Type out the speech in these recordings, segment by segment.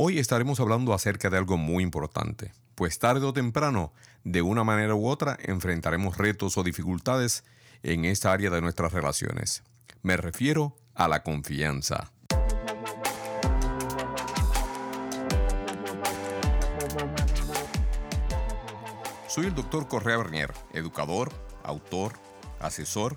Hoy estaremos hablando acerca de algo muy importante, pues tarde o temprano, de una manera u otra, enfrentaremos retos o dificultades en esta área de nuestras relaciones. Me refiero a la confianza. Soy el doctor Correa Bernier, educador, autor, asesor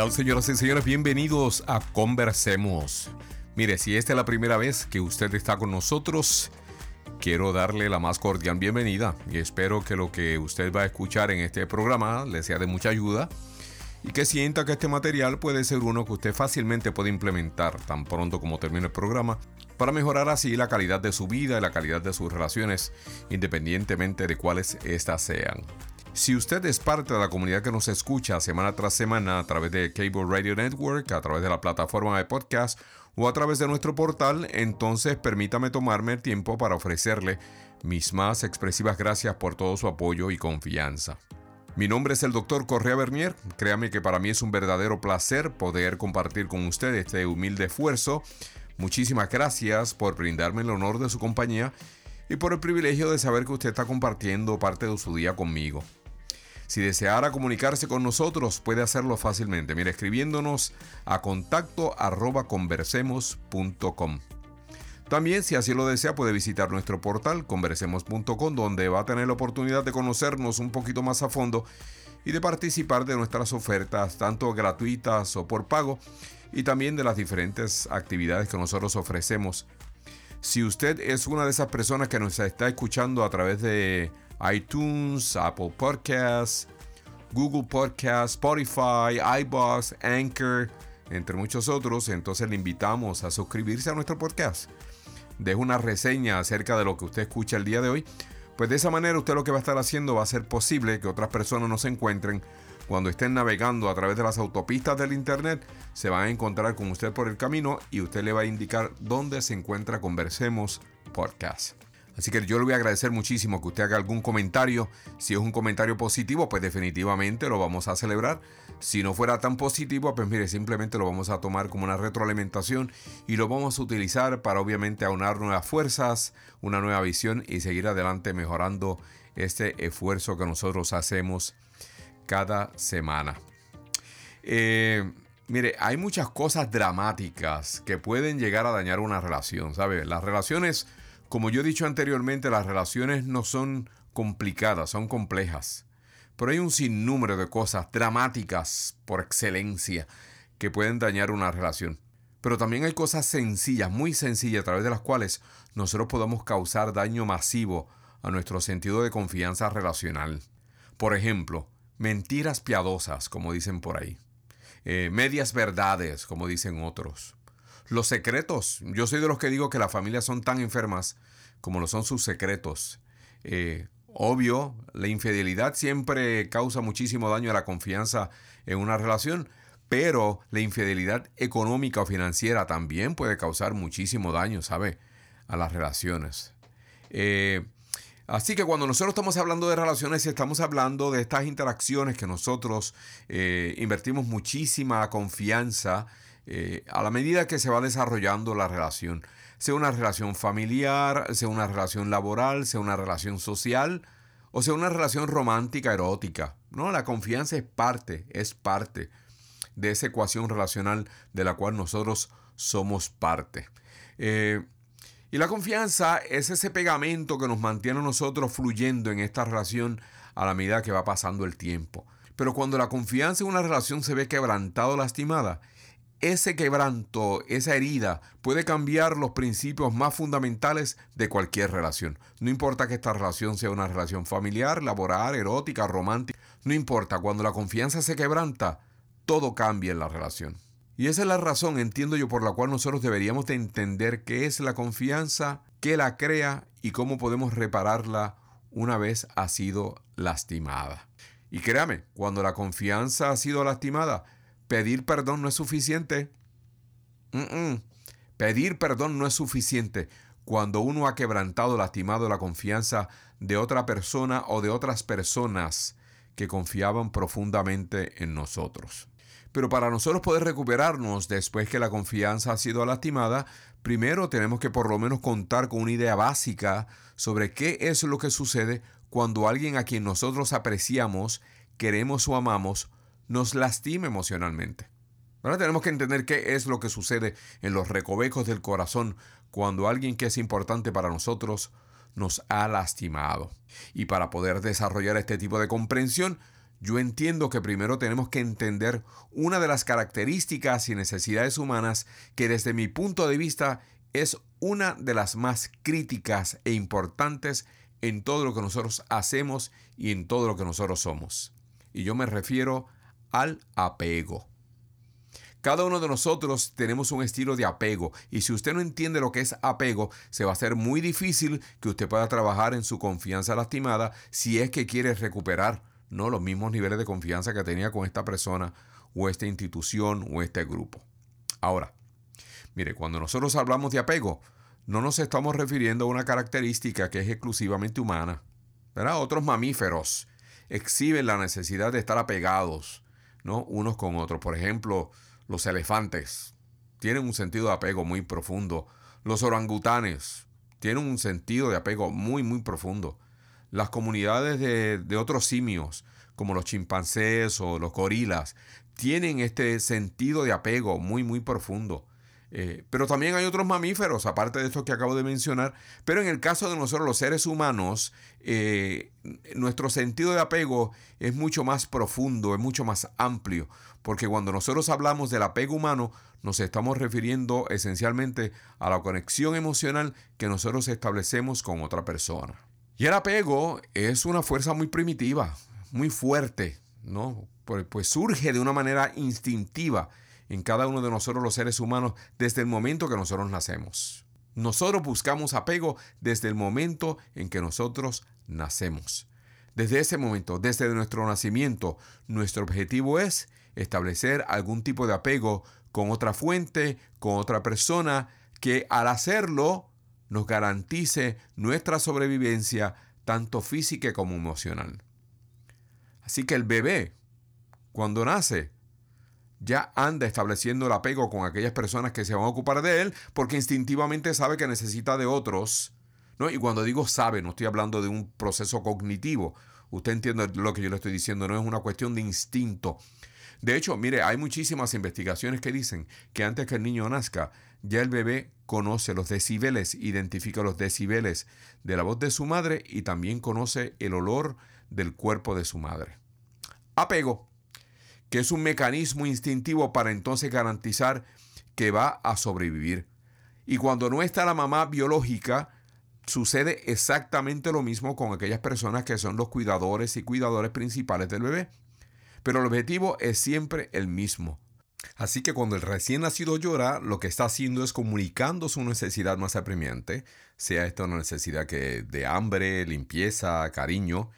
Tal señoras y señores? Bienvenidos a Conversemos. Mire, si esta es la primera vez que usted está con nosotros, quiero darle la más cordial bienvenida y espero que lo que usted va a escuchar en este programa le sea de mucha ayuda y que sienta que este material puede ser uno que usted fácilmente puede implementar tan pronto como termine el programa para mejorar así la calidad de su vida y la calidad de sus relaciones independientemente de cuáles éstas sean. Si usted es parte de la comunidad que nos escucha semana tras semana a través de Cable Radio Network, a través de la plataforma de podcast o a través de nuestro portal, entonces permítame tomarme el tiempo para ofrecerle mis más expresivas gracias por todo su apoyo y confianza. Mi nombre es el Dr. Correa Bernier. Créame que para mí es un verdadero placer poder compartir con usted este humilde esfuerzo. Muchísimas gracias por brindarme el honor de su compañía y por el privilegio de saber que usted está compartiendo parte de su día conmigo. Si deseara comunicarse con nosotros, puede hacerlo fácilmente. Mire, escribiéndonos a contacto arroba conversemos.com. También, si así lo desea, puede visitar nuestro portal conversemos.com, donde va a tener la oportunidad de conocernos un poquito más a fondo y de participar de nuestras ofertas, tanto gratuitas o por pago, y también de las diferentes actividades que nosotros ofrecemos. Si usted es una de esas personas que nos está escuchando a través de iTunes, Apple Podcasts, Google Podcasts, Spotify, iBox, Anchor, entre muchos otros. Entonces le invitamos a suscribirse a nuestro podcast. Deje una reseña acerca de lo que usted escucha el día de hoy. Pues de esa manera usted lo que va a estar haciendo va a ser posible que otras personas nos encuentren cuando estén navegando a través de las autopistas del Internet, se van a encontrar con usted por el camino y usted le va a indicar dónde se encuentra Conversemos Podcast. Así que yo le voy a agradecer muchísimo que usted haga algún comentario. Si es un comentario positivo, pues definitivamente lo vamos a celebrar. Si no fuera tan positivo, pues mire, simplemente lo vamos a tomar como una retroalimentación y lo vamos a utilizar para obviamente aunar nuevas fuerzas, una nueva visión y seguir adelante mejorando este esfuerzo que nosotros hacemos cada semana. Eh, mire, hay muchas cosas dramáticas que pueden llegar a dañar una relación, ¿sabe? Las relaciones como yo he dicho anteriormente, las relaciones no son complicadas, son complejas. Pero hay un sinnúmero de cosas dramáticas por excelencia que pueden dañar una relación. Pero también hay cosas sencillas, muy sencillas, a través de las cuales nosotros podemos causar daño masivo a nuestro sentido de confianza relacional. Por ejemplo, mentiras piadosas, como dicen por ahí. Eh, medias verdades, como dicen otros. Los secretos. Yo soy de los que digo que las familias son tan enfermas como lo son sus secretos. Eh, obvio, la infidelidad siempre causa muchísimo daño a la confianza en una relación, pero la infidelidad económica o financiera también puede causar muchísimo daño, ¿sabe? A las relaciones. Eh, así que cuando nosotros estamos hablando de relaciones, estamos hablando de estas interacciones que nosotros eh, invertimos muchísima confianza eh, a la medida que se va desarrollando la relación, sea una relación familiar, sea una relación laboral, sea una relación social o sea, una relación romántica, erótica. No, la confianza es parte, es parte de esa ecuación relacional de la cual nosotros somos parte. Eh, y la confianza es ese pegamento que nos mantiene a nosotros fluyendo en esta relación a la medida que va pasando el tiempo. Pero cuando la confianza en una relación se ve quebrantada o lastimada, ese quebranto, esa herida, puede cambiar los principios más fundamentales de cualquier relación. No importa que esta relación sea una relación familiar, laboral, erótica, romántica. No importa, cuando la confianza se quebranta, todo cambia en la relación. Y esa es la razón, entiendo yo, por la cual nosotros deberíamos de entender qué es la confianza, qué la crea y cómo podemos repararla una vez ha sido lastimada. Y créame, cuando la confianza ha sido lastimada, pedir perdón no es suficiente. Pedir perdón no es suficiente cuando uno ha quebrantado, lastimado la confianza de otra persona o de otras personas que confiaban profundamente en nosotros. Pero para nosotros poder recuperarnos después que la confianza ha sido lastimada, primero tenemos que por lo menos contar con una idea básica sobre qué es lo que sucede cuando alguien a quien nosotros apreciamos, queremos o amamos, nos lastima emocionalmente. Ahora tenemos que entender qué es lo que sucede en los recovecos del corazón cuando alguien que es importante para nosotros nos ha lastimado. Y para poder desarrollar este tipo de comprensión, yo entiendo que primero tenemos que entender una de las características y necesidades humanas que desde mi punto de vista es una de las más críticas e importantes en todo lo que nosotros hacemos y en todo lo que nosotros somos. Y yo me refiero al apego. Cada uno de nosotros tenemos un estilo de apego y si usted no entiende lo que es apego, se va a hacer muy difícil que usted pueda trabajar en su confianza lastimada si es que quiere recuperar no los mismos niveles de confianza que tenía con esta persona o esta institución o este grupo. Ahora, mire, cuando nosotros hablamos de apego, no nos estamos refiriendo a una característica que es exclusivamente humana. Otros mamíferos exhiben la necesidad de estar apegados, ¿no? Unos con otros. Por ejemplo, los elefantes tienen un sentido de apego muy profundo. Los orangutanes tienen un sentido de apego muy, muy profundo. Las comunidades de, de otros simios, como los chimpancés o los gorilas, tienen este sentido de apego muy, muy profundo. Eh, pero también hay otros mamíferos, aparte de estos que acabo de mencionar. Pero en el caso de nosotros los seres humanos, eh, nuestro sentido de apego es mucho más profundo, es mucho más amplio. Porque cuando nosotros hablamos del apego humano, nos estamos refiriendo esencialmente a la conexión emocional que nosotros establecemos con otra persona. Y el apego es una fuerza muy primitiva, muy fuerte, ¿no? Pues, pues surge de una manera instintiva en cada uno de nosotros los seres humanos desde el momento que nosotros nacemos. Nosotros buscamos apego desde el momento en que nosotros nacemos. Desde ese momento, desde nuestro nacimiento, nuestro objetivo es establecer algún tipo de apego con otra fuente, con otra persona, que al hacerlo nos garantice nuestra sobrevivencia, tanto física como emocional. Así que el bebé, cuando nace, ya anda estableciendo el apego con aquellas personas que se van a ocupar de él porque instintivamente sabe que necesita de otros. ¿no? Y cuando digo sabe, no estoy hablando de un proceso cognitivo. Usted entiende lo que yo le estoy diciendo, no es una cuestión de instinto. De hecho, mire, hay muchísimas investigaciones que dicen que antes que el niño nazca, ya el bebé conoce los decibeles, identifica los decibeles de la voz de su madre y también conoce el olor del cuerpo de su madre. Apego que es un mecanismo instintivo para entonces garantizar que va a sobrevivir. Y cuando no está la mamá biológica, sucede exactamente lo mismo con aquellas personas que son los cuidadores y cuidadores principales del bebé. Pero el objetivo es siempre el mismo. Así que cuando el recién nacido llora, lo que está haciendo es comunicando su necesidad más apremiante, sea esta una necesidad que de hambre, limpieza, cariño.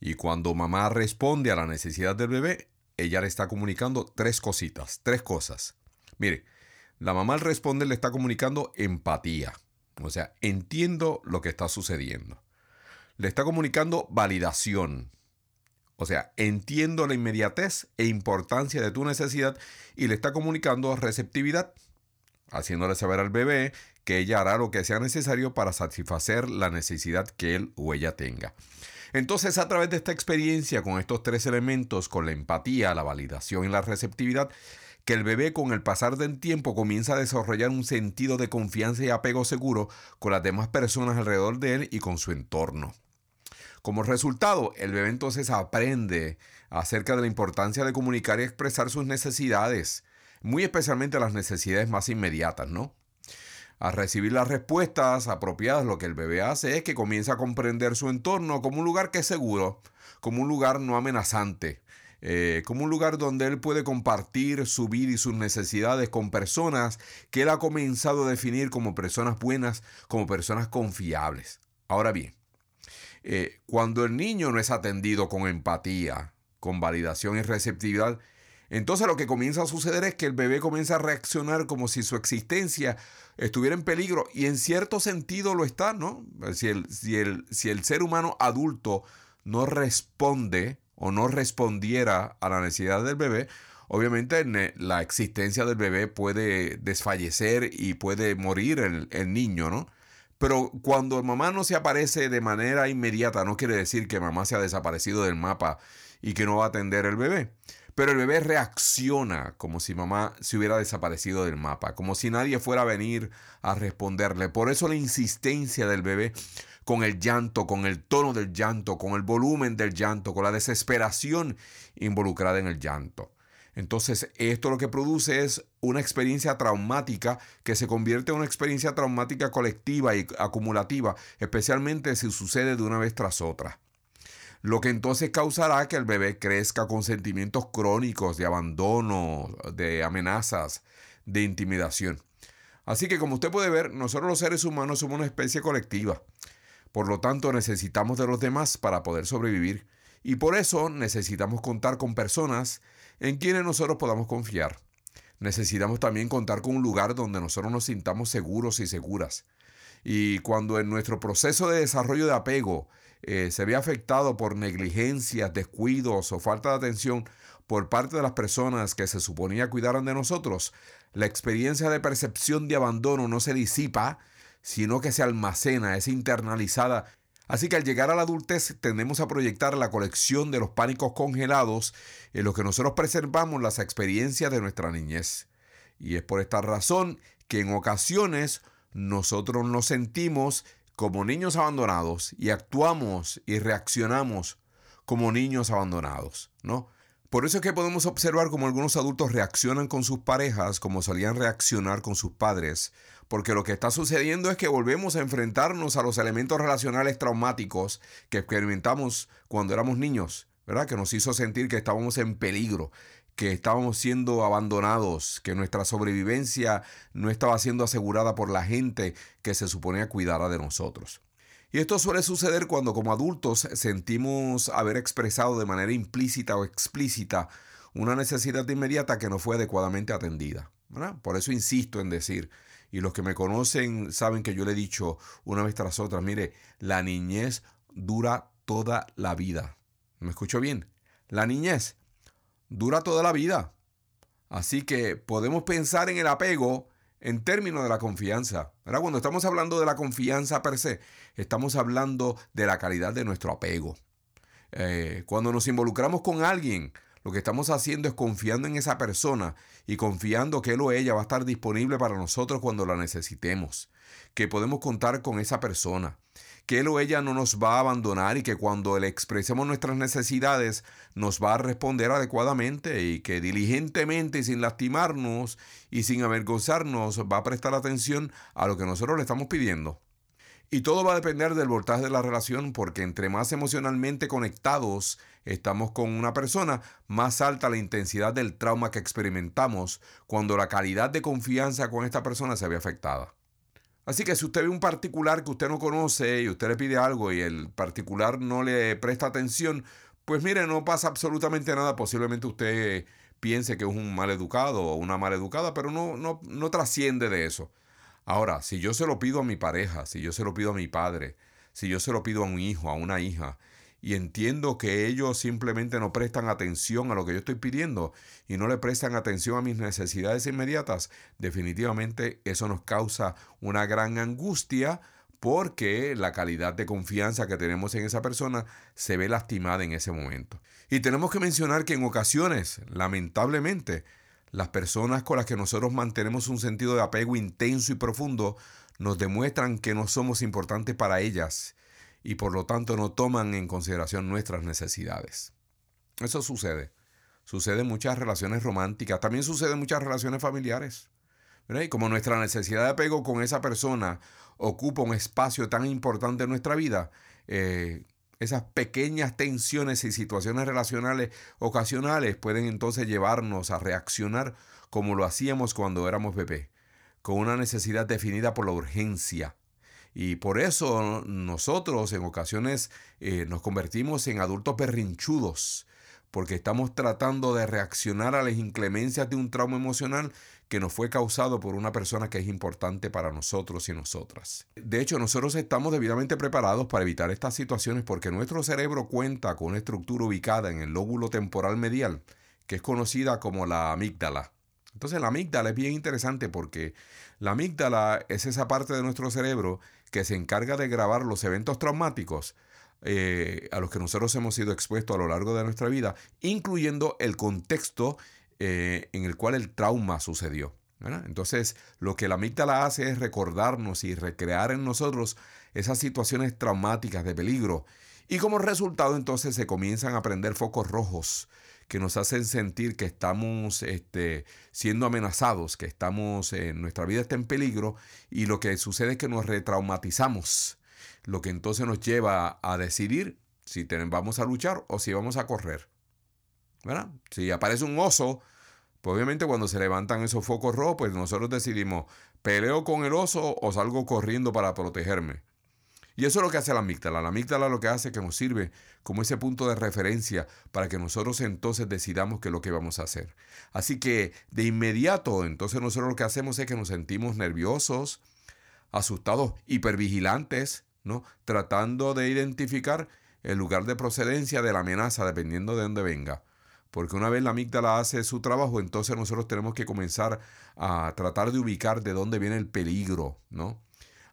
Y cuando mamá responde a la necesidad del bebé, ella le está comunicando tres cositas, tres cosas. Mire, la mamá al responder le está comunicando empatía. O sea, entiendo lo que está sucediendo. Le está comunicando validación. O sea, entiendo la inmediatez e importancia de tu necesidad y le está comunicando receptividad, haciéndole saber al bebé que ella hará lo que sea necesario para satisfacer la necesidad que él o ella tenga. Entonces, a través de esta experiencia con estos tres elementos, con la empatía, la validación y la receptividad, que el bebé con el pasar del tiempo comienza a desarrollar un sentido de confianza y apego seguro con las demás personas alrededor de él y con su entorno. Como resultado, el bebé entonces aprende acerca de la importancia de comunicar y expresar sus necesidades, muy especialmente las necesidades más inmediatas, ¿no? Al recibir las respuestas apropiadas, lo que el bebé hace es que comienza a comprender su entorno como un lugar que es seguro, como un lugar no amenazante, eh, como un lugar donde él puede compartir su vida y sus necesidades con personas que él ha comenzado a definir como personas buenas, como personas confiables. Ahora bien, eh, cuando el niño no es atendido con empatía, con validación y receptividad, entonces lo que comienza a suceder es que el bebé comienza a reaccionar como si su existencia estuviera en peligro y en cierto sentido lo está, ¿no? Si el, si el, si el ser humano adulto no responde o no respondiera a la necesidad del bebé, obviamente la existencia del bebé puede desfallecer y puede morir el, el niño, ¿no? Pero cuando mamá no se aparece de manera inmediata, no quiere decir que mamá se ha desaparecido del mapa y que no va a atender el bebé. Pero el bebé reacciona como si mamá se hubiera desaparecido del mapa, como si nadie fuera a venir a responderle. Por eso la insistencia del bebé con el llanto, con el tono del llanto, con el volumen del llanto, con la desesperación involucrada en el llanto. Entonces, esto lo que produce es una experiencia traumática que se convierte en una experiencia traumática colectiva y acumulativa, especialmente si sucede de una vez tras otra. Lo que entonces causará que el bebé crezca con sentimientos crónicos de abandono, de amenazas, de intimidación. Así que como usted puede ver, nosotros los seres humanos somos una especie colectiva. Por lo tanto, necesitamos de los demás para poder sobrevivir. Y por eso necesitamos contar con personas en quienes nosotros podamos confiar. Necesitamos también contar con un lugar donde nosotros nos sintamos seguros y seguras. Y cuando en nuestro proceso de desarrollo de apego eh, se ve afectado por negligencias, descuidos o falta de atención por parte de las personas que se suponía cuidaran de nosotros, la experiencia de percepción de abandono no se disipa, sino que se almacena, es internalizada Así que al llegar a la adultez tendemos a proyectar la colección de los pánicos congelados en los que nosotros preservamos las experiencias de nuestra niñez. Y es por esta razón que en ocasiones nosotros nos sentimos como niños abandonados y actuamos y reaccionamos como niños abandonados, ¿no? Por eso es que podemos observar cómo algunos adultos reaccionan con sus parejas como solían reaccionar con sus padres, porque lo que está sucediendo es que volvemos a enfrentarnos a los elementos relacionales traumáticos que experimentamos cuando éramos niños, ¿verdad? Que nos hizo sentir que estábamos en peligro, que estábamos siendo abandonados, que nuestra sobrevivencia no estaba siendo asegurada por la gente que se suponía cuidara de nosotros. Y esto suele suceder cuando como adultos sentimos haber expresado de manera implícita o explícita una necesidad inmediata que no fue adecuadamente atendida. Por eso insisto en decir, y los que me conocen saben que yo le he dicho una vez tras otra, mire, la niñez dura toda la vida. ¿Me escucho bien? La niñez dura toda la vida. Así que podemos pensar en el apego en términos de la confianza. Cuando estamos hablando de la confianza per se, estamos hablando de la calidad de nuestro apego. Eh, cuando nos involucramos con alguien, lo que estamos haciendo es confiando en esa persona y confiando que él o ella va a estar disponible para nosotros cuando la necesitemos, que podemos contar con esa persona, que él o ella no nos va a abandonar y que cuando le expresemos nuestras necesidades nos va a responder adecuadamente y que diligentemente y sin lastimarnos y sin avergonzarnos va a prestar atención a lo que nosotros le estamos pidiendo. Y todo va a depender del voltaje de la relación porque entre más emocionalmente conectados estamos con una persona, más alta la intensidad del trauma que experimentamos cuando la calidad de confianza con esta persona se ve afectada. Así que si usted ve un particular que usted no conoce y usted le pide algo y el particular no le presta atención, pues mire, no pasa absolutamente nada. Posiblemente usted piense que es un mal educado o una mal educada, pero no, no, no trasciende de eso. Ahora, si yo se lo pido a mi pareja, si yo se lo pido a mi padre, si yo se lo pido a un hijo, a una hija, y entiendo que ellos simplemente no prestan atención a lo que yo estoy pidiendo y no le prestan atención a mis necesidades inmediatas, definitivamente eso nos causa una gran angustia porque la calidad de confianza que tenemos en esa persona se ve lastimada en ese momento. Y tenemos que mencionar que en ocasiones, lamentablemente, las personas con las que nosotros mantenemos un sentido de apego intenso y profundo nos demuestran que no somos importantes para ellas y por lo tanto no toman en consideración nuestras necesidades. Eso sucede. Sucede en muchas relaciones románticas, también sucede en muchas relaciones familiares. Y como nuestra necesidad de apego con esa persona ocupa un espacio tan importante en nuestra vida, eh, esas pequeñas tensiones y situaciones relacionales ocasionales pueden entonces llevarnos a reaccionar como lo hacíamos cuando éramos bebés, con una necesidad definida por la urgencia. Y por eso nosotros en ocasiones eh, nos convertimos en adultos berrinchudos, porque estamos tratando de reaccionar a las inclemencias de un trauma emocional que nos fue causado por una persona que es importante para nosotros y nosotras. De hecho, nosotros estamos debidamente preparados para evitar estas situaciones porque nuestro cerebro cuenta con una estructura ubicada en el lóbulo temporal medial, que es conocida como la amígdala. Entonces la amígdala es bien interesante porque la amígdala es esa parte de nuestro cerebro que se encarga de grabar los eventos traumáticos eh, a los que nosotros hemos sido expuestos a lo largo de nuestra vida, incluyendo el contexto eh, en el cual el trauma sucedió. Entonces, lo que la amígdala hace es recordarnos y recrear en nosotros esas situaciones traumáticas de peligro. Y como resultado, entonces se comienzan a prender focos rojos que nos hacen sentir que estamos este, siendo amenazados, que estamos, eh, nuestra vida está en peligro y lo que sucede es que nos retraumatizamos, lo que entonces nos lleva a decidir si vamos a luchar o si vamos a correr. Si aparece un oso, pues obviamente cuando se levantan esos focos rojos, pues nosotros decidimos, peleo con el oso o salgo corriendo para protegerme. Y eso es lo que hace la amígdala. La amígdala lo que hace es que nos sirve como ese punto de referencia para que nosotros entonces decidamos qué es lo que vamos a hacer. Así que de inmediato, entonces nosotros lo que hacemos es que nos sentimos nerviosos, asustados, hipervigilantes, ¿no? Tratando de identificar el lugar de procedencia de la amenaza, dependiendo de dónde venga. Porque una vez la amígdala hace su trabajo, entonces nosotros tenemos que comenzar a tratar de ubicar de dónde viene el peligro, ¿no?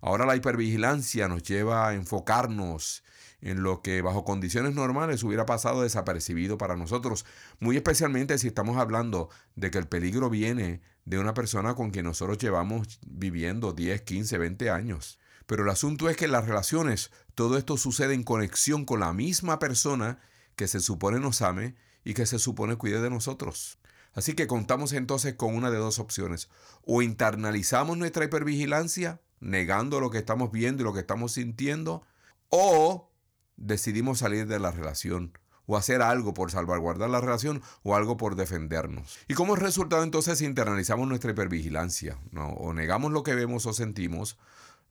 Ahora la hipervigilancia nos lleva a enfocarnos en lo que bajo condiciones normales hubiera pasado desapercibido para nosotros, muy especialmente si estamos hablando de que el peligro viene de una persona con quien nosotros llevamos viviendo 10, 15, 20 años. Pero el asunto es que en las relaciones todo esto sucede en conexión con la misma persona que se supone nos ame y que se supone cuide de nosotros. Así que contamos entonces con una de dos opciones. O internalizamos nuestra hipervigilancia, negando lo que estamos viendo y lo que estamos sintiendo, o decidimos salir de la relación o hacer algo por salvaguardar la relación o algo por defendernos. Y como resultado entonces internalizamos nuestra hipervigilancia, ¿no? o negamos lo que vemos o sentimos,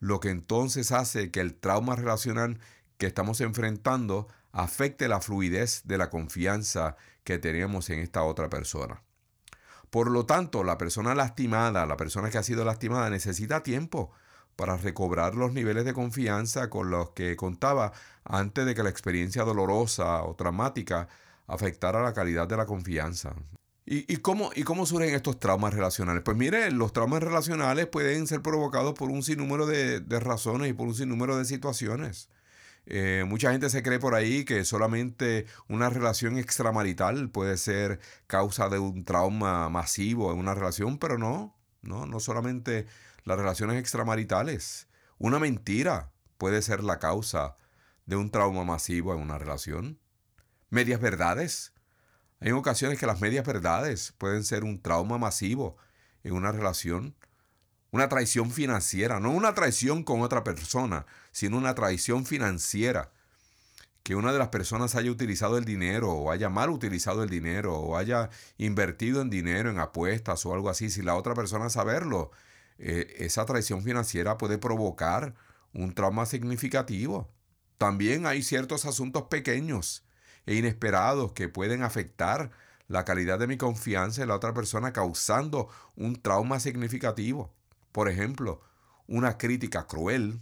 lo que entonces hace que el trauma relacional que estamos enfrentando afecte la fluidez de la confianza que tenemos en esta otra persona. Por lo tanto, la persona lastimada, la persona que ha sido lastimada, necesita tiempo para recobrar los niveles de confianza con los que contaba antes de que la experiencia dolorosa o traumática afectara la calidad de la confianza. ¿Y, cómo, ¿Y cómo surgen estos traumas relacionales? Pues mire, los traumas relacionales pueden ser provocados por un sinnúmero de razones y por un sinnúmero de situaciones. Eh, mucha gente se cree por ahí que solamente una relación extramarital puede ser causa de un trauma masivo en una relación, pero no, no, no solamente las relaciones extramaritales. Una mentira puede ser la causa de un trauma masivo en una relación. Medias verdades. Hay ocasiones que las medias verdades pueden ser un trauma masivo en una relación una traición financiera, no una traición con otra persona, sino una traición financiera. Que una de las personas haya utilizado el dinero o haya mal utilizado el dinero o haya invertido en dinero, en apuestas o algo así, si la otra persona saberlo, eh, esa traición financiera puede provocar un trauma significativo. También hay ciertos asuntos pequeños e inesperados que pueden afectar la calidad de mi confianza en la otra persona causando un trauma significativo. Por ejemplo, una crítica cruel,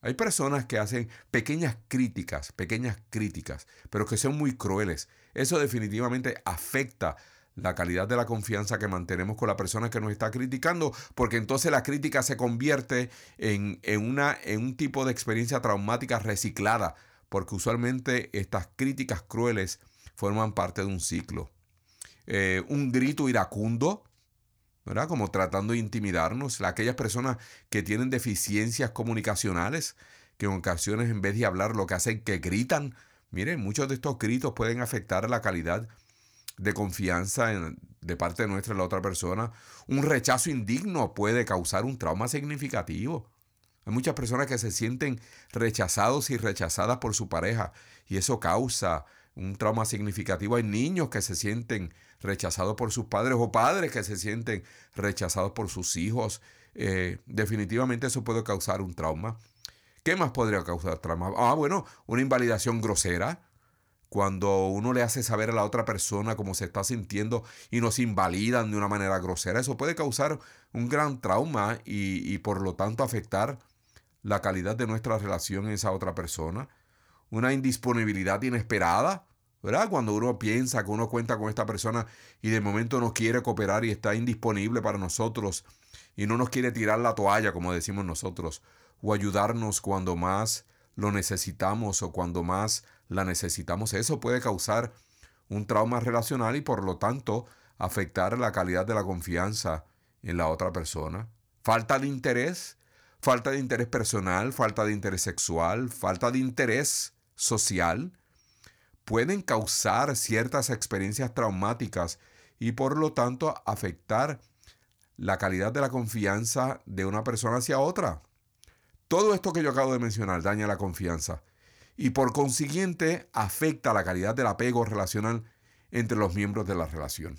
Hay personas que hacen pequeñas críticas, pequeñas críticas, pero que son muy crueles. Eso definitivamente afecta la calidad de la confianza que mantenemos con la persona que nos está criticando, porque entonces la crítica se convierte en, una, en un tipo de experiencia traumática reciclada, porque usualmente estas críticas crueles forman parte de un ciclo. Eh, un grito iracundo, ¿verdad? Como tratando de intimidarnos. Aquellas personas que tienen deficiencias comunicacionales, que en ocasiones en vez de hablar lo que hacen que gritan. Miren, muchos de estos gritos pueden afectar la calidad de confianza de parte nuestra en la otra persona. Un rechazo indigno puede causar un trauma significativo. Hay muchas personas que se sienten rechazados y rechazadas por su pareja y eso causa un trauma significativo. Hay niños que se sienten rechazados por sus padres o padres que se sienten rechazados por sus hijos. Eh, definitivamente eso puede causar un trauma. ¿Qué más podría causar trauma? Ah, bueno, una invalidación grosera. Cuando uno le hace saber a la otra persona cómo se está sintiendo y nos invalidan de una manera grosera, eso puede causar un gran trauma y, y por lo tanto afectar la calidad de nuestra relación en esa otra persona. Una indisponibilidad inesperada ¿verdad? Cuando uno piensa que uno cuenta con esta persona y de momento no quiere cooperar y está indisponible para nosotros y no nos quiere tirar la toalla, como decimos nosotros, o ayudarnos cuando más lo necesitamos o cuando más la necesitamos, eso puede causar un trauma relacional y por lo tanto afectar la calidad de la confianza en la otra persona. Falta de interés, falta de interés personal, falta de interés sexual, falta de interés social pueden causar ciertas experiencias traumáticas y por lo tanto afectar la calidad de la confianza de una persona hacia otra. Todo esto que yo acabo de mencionar daña la confianza y por consiguiente afecta la calidad del apego relacional entre los miembros de la relación.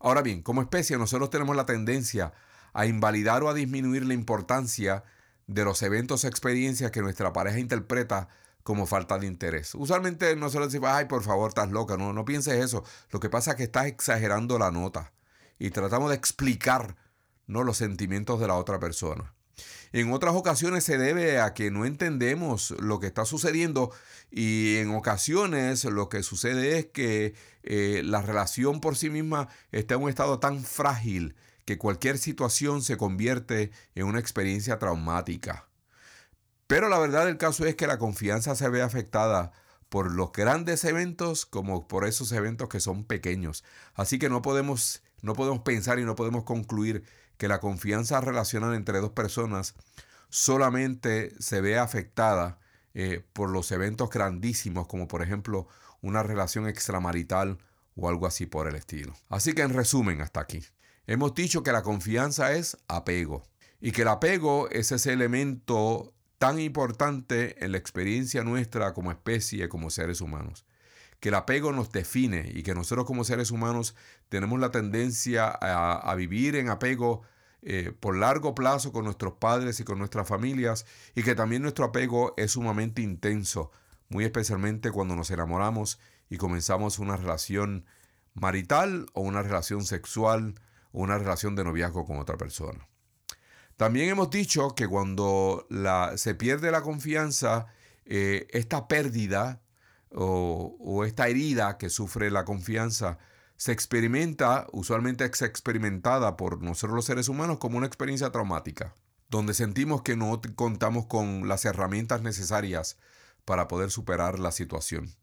Ahora bien, como especie nosotros tenemos la tendencia a invalidar o a disminuir la importancia de los eventos o experiencias que nuestra pareja interpreta como falta de interés. Usualmente no se le dice, ay, por favor, estás loca. No, no pienses eso. Lo que pasa es que estás exagerando la nota y tratamos de explicar ¿no? los sentimientos de la otra persona. En otras ocasiones se debe a que no entendemos lo que está sucediendo y en ocasiones lo que sucede es que eh, la relación por sí misma está en un estado tan frágil que cualquier situación se convierte en una experiencia traumática. Pero la verdad del caso es que la confianza se ve afectada por los grandes eventos como por esos eventos que son pequeños. Así que no podemos, no podemos pensar y no podemos concluir que la confianza relacional entre dos personas solamente se ve afectada eh, por los eventos grandísimos como por ejemplo una relación extramarital o algo así por el estilo. Así que en resumen hasta aquí. Hemos dicho que la confianza es apego y que el apego es ese elemento tan importante en la experiencia nuestra como especie, como seres humanos. Que el apego nos define y que nosotros como seres humanos tenemos la tendencia a, vivir en apego eh, por largo plazo con nuestros padres y con nuestras familias y que también nuestro apego es sumamente intenso, muy especialmente cuando nos enamoramos y comenzamos una relación marital o una relación sexual o una relación de noviazgo con otra persona. También hemos dicho que cuando se pierde la confianza, eh, esta pérdida o, esta herida que sufre la confianza se experimenta, usualmente es experimentada por nosotros los seres humanos como una experiencia traumática, donde sentimos que no contamos con las herramientas necesarias para poder superar la situación.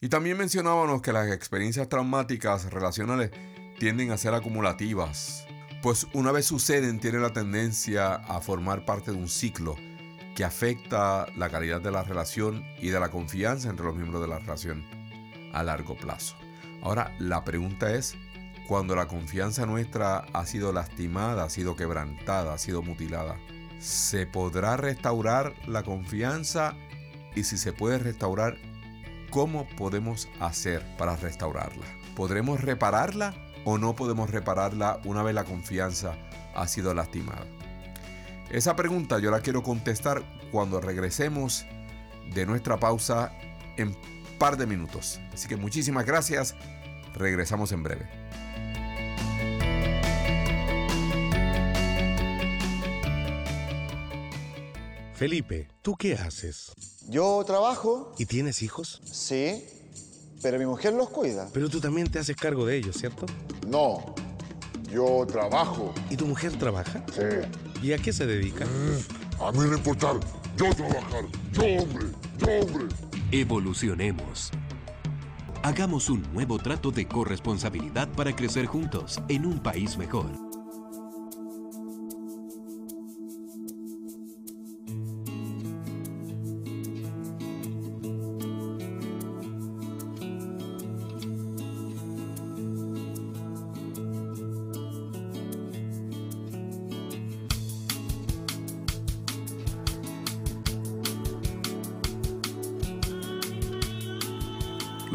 Y también mencionábamos que las experiencias traumáticas relacionales tienden a ser acumulativas, pues una vez suceden tiene la tendencia a formar parte de un ciclo que afecta la calidad de la relación y de la confianza entre los miembros de la relación a largo plazo. Ahora, la pregunta es, cuando la confianza nuestra ha sido lastimada, ha sido quebrantada, ha sido mutilada, ¿se podrá restaurar la confianza? Y si se puede restaurar, ¿cómo podemos hacer para restaurarla? ¿Podremos repararla o no podemos repararla una vez la confianza ha sido lastimada? Esa pregunta yo la quiero contestar cuando regresemos de nuestra pausa en par de minutos. Así que muchísimas gracias. Regresamos en breve. Felipe, ¿tú qué haces? Yo trabajo. ¿Y tienes hijos? Sí, pero mi mujer los cuida. Pero tú también te haces cargo de ellos, ¿cierto? No, yo trabajo. ¿Y tu mujer trabaja? Sí. ¿Y a qué se dedica? A mí no importar. Yo trabajar. Yo hombre. Yo hombre. Evolucionemos. Hagamos un nuevo trato de corresponsabilidad para crecer juntos en un país mejor.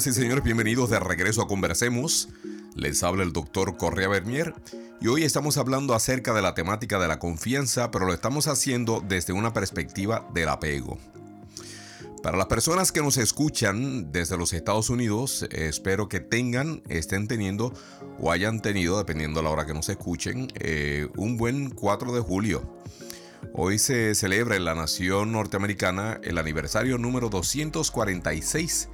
Señoras y señores? Bienvenidos de regreso a Conversemos. Les habla el doctor Correa Bernier y hoy estamos hablando acerca de la temática de la confianza, pero lo estamos haciendo desde una perspectiva del apego. Para las personas que nos escuchan desde los Estados Unidos, espero que tengan, estén teniendo o hayan tenido, dependiendo de la hora que nos escuchen, eh, un buen 4 de julio. Hoy se celebra en la nación norteamericana el aniversario número 246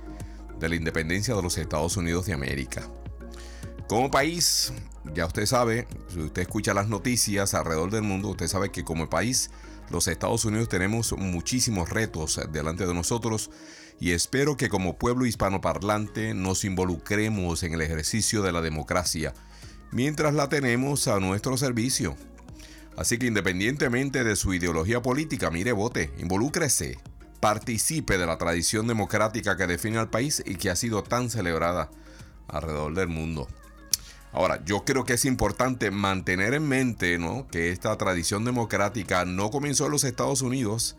de la independencia de los Estados Unidos de América. Como país, ya usted sabe, si usted escucha las noticias alrededor del mundo, usted sabe que como país los Estados Unidos tenemos muchísimos retos delante de nosotros y espero que como pueblo hispanoparlante nos involucremos en el ejercicio de la democracia mientras la tenemos a nuestro servicio. Así que independientemente de su ideología política, mire, vote, involúcrese, participe de la tradición democrática que define al país y que ha sido tan celebrada alrededor del mundo. Ahora, yo creo que es importante mantener en mente ¿no? que esta tradición democrática no comenzó en los Estados Unidos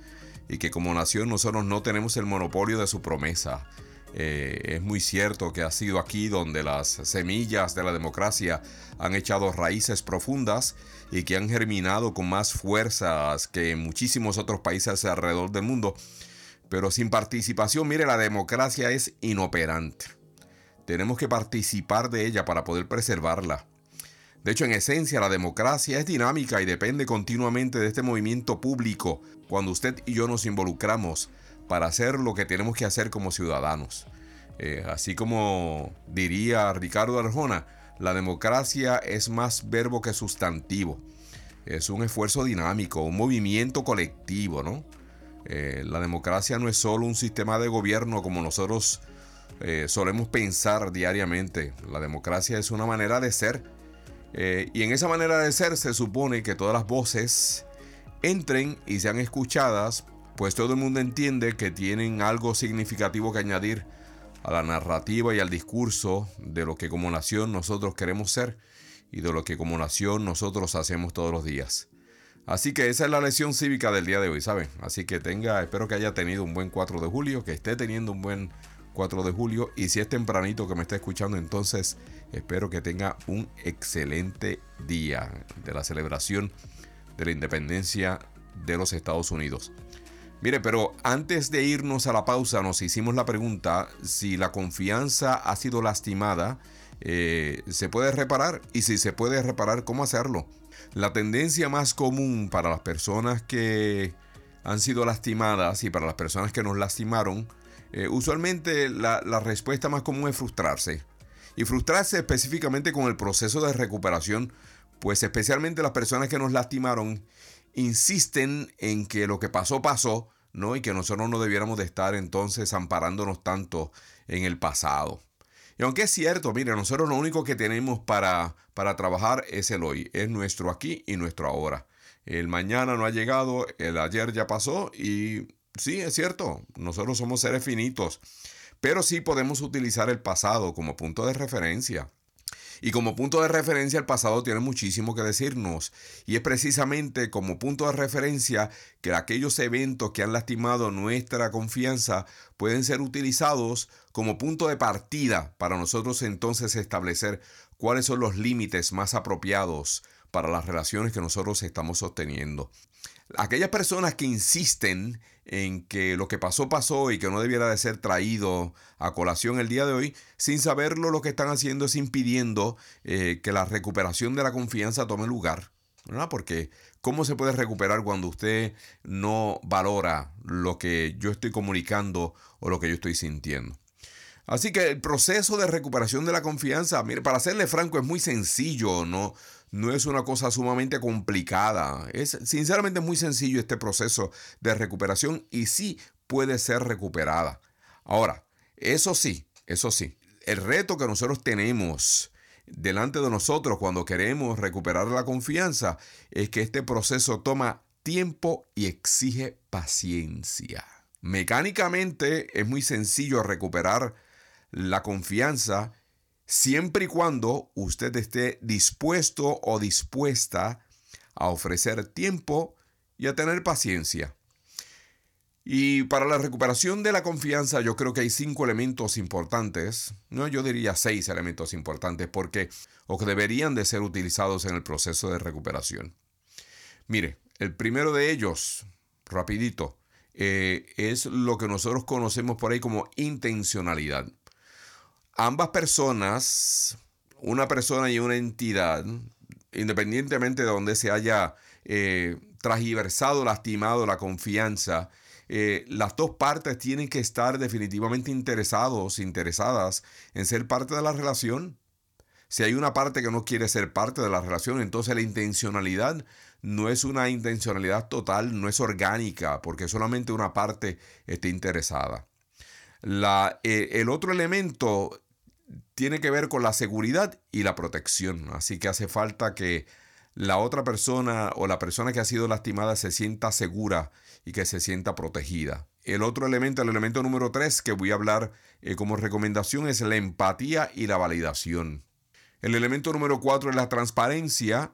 y que como nación nosotros no tenemos el monopolio de su promesa. Eh, es muy cierto que ha sido aquí donde las semillas de la democracia han echado raíces profundas y que han germinado con más fuerzas que en muchísimos otros países alrededor del mundo. Pero sin participación, mire, la democracia es inoperante. Tenemos que participar de ella para poder preservarla. De hecho, en esencia, la democracia es dinámica y depende continuamente de este movimiento público cuando usted y yo nos involucramos para hacer lo que tenemos que hacer como ciudadanos. Eh, así como diría Ricardo Arjona, la democracia es más verbo que sustantivo. Es un esfuerzo dinámico, un movimiento colectivo, ¿no? Eh, la democracia no es solo un sistema de gobierno como nosotros eh, solemos pensar diariamente. La democracia es una manera de ser. Eh, y en esa manera de ser se supone que todas las voces entren y sean escuchadas, pues todo el mundo entiende que tienen algo significativo que añadir a la narrativa y al discurso de lo que como nación nosotros queremos ser y de lo que como nación nosotros hacemos todos los días. Así que esa es la lección cívica del día de hoy, ¿saben? Así que tenga, espero que haya tenido un buen 4 de julio, que esté teniendo un buen 4 de julio. Y si es tempranito que me está escuchando, entonces espero que tenga un excelente día de la celebración de la independencia de los Estados Unidos. Mire, pero antes de irnos a la pausa nos hicimos la pregunta si la confianza ha sido lastimada, eh, ¿se puede reparar? Y si se puede reparar, ¿cómo hacerlo? La tendencia más común para las personas que han sido lastimadas y para las personas que nos lastimaron eh, usualmente la, la respuesta más común es frustrarse. Y frustrarse específicamente con el proceso de recuperación, pues especialmente las personas que nos lastimaron insisten en que lo que pasó pasó, ¿no? Y que nosotros no debiéramos de estar entonces amparándonos tanto en el pasado. Aunque es cierto, mire, nosotros lo único que tenemos para, para trabajar es el hoy, es nuestro aquí y nuestro ahora. El mañana no ha llegado, el ayer ya pasó y Sí, es cierto, nosotros somos seres finitos, pero sí podemos utilizar el pasado como punto de referencia. Y como punto de referencia, el pasado tiene muchísimo que decirnos. Y es precisamente como punto de referencia que aquellos eventos que han lastimado nuestra confianza pueden ser utilizados como punto de partida para nosotros entonces establecer cuáles son los límites más apropiados para las relaciones que nosotros estamos sosteniendo. Aquellas personas que insisten en que lo que pasó pasó y que no debiera de ser traído a colación el día de hoy, sin saberlo lo que están haciendo es impidiendo eh, que la recuperación de la confianza tome lugar. Porque ¿cómo se puede recuperar cuando usted no valora lo que yo estoy comunicando o lo que yo estoy sintiendo? Así que el proceso de recuperación de la confianza, mire, para serle franco, es muy sencillo, no, no es una cosa sumamente complicada. Es sinceramente muy sencillo este proceso de recuperación y sí puede ser recuperada. Ahora, eso sí, eso sí, el reto que nosotros tenemos delante de nosotros cuando queremos recuperar la confianza es que este proceso toma tiempo y exige paciencia. Mecánicamente es muy sencillo recuperar la confianza siempre y cuando usted esté dispuesto o dispuesta a ofrecer tiempo y a tener paciencia. Y para la recuperación de la confianza yo creo que hay cinco elementos importantes, no yo diría seis elementos importantes porque o que deberían de ser utilizados en el proceso de recuperación. Mire, el primero de ellos, rapidito, eh, es lo que nosotros conocemos por ahí como intencionalidad ambas personas, una persona y una entidad, independientemente de donde se haya eh, transversado, lastimado la confianza, eh, las dos partes tienen que estar definitivamente interesados, interesadas en ser parte de la relación. Si hay una parte que no quiere ser parte de la relación, entonces la intencionalidad no es una intencionalidad total, no es orgánica, porque solamente una parte está interesada. Eh, el otro elemento tiene que ver con la seguridad y la protección. Así que hace falta que la otra persona o la persona que ha sido lastimada se sienta segura y que se sienta protegida. El otro elemento, el elemento número tres que voy a hablar eh, como recomendación es la empatía y la validación. El elemento número cuatro es la transparencia.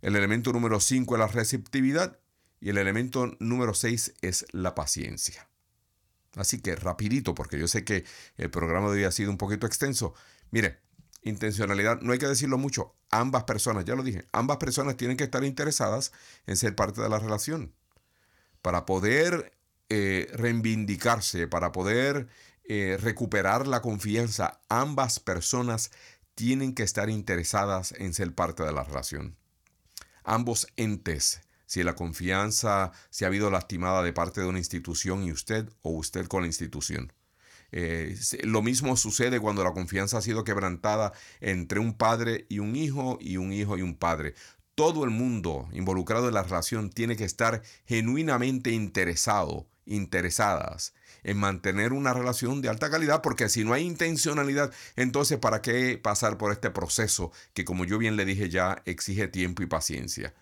El elemento número cinco es la receptividad. Y el elemento número seis es la paciencia. Así que rapidito, porque yo sé que el programa de hoy sido un poquito extenso. Mire, intencionalidad, no hay que decirlo mucho. Ambas personas, ya lo dije, ambas personas tienen que estar interesadas en ser parte de la relación. Para poder eh, reivindicarse, para poder eh, recuperar la confianza, ambas personas tienen que estar interesadas en ser parte de la relación. Ambos entes si la confianza se ha habido lastimada de parte de una institución y usted o usted con la institución. Eh, lo mismo sucede cuando la confianza ha sido quebrantada entre un padre y un hijo y un hijo y un padre. Todo el mundo involucrado en la relación tiene que estar genuinamente interesado, interesadas en mantener una relación de alta calidad, porque si no hay intencionalidad, entonces ¿para qué pasar por este proceso que, como yo bien le dije ya, exige tiempo y paciencia?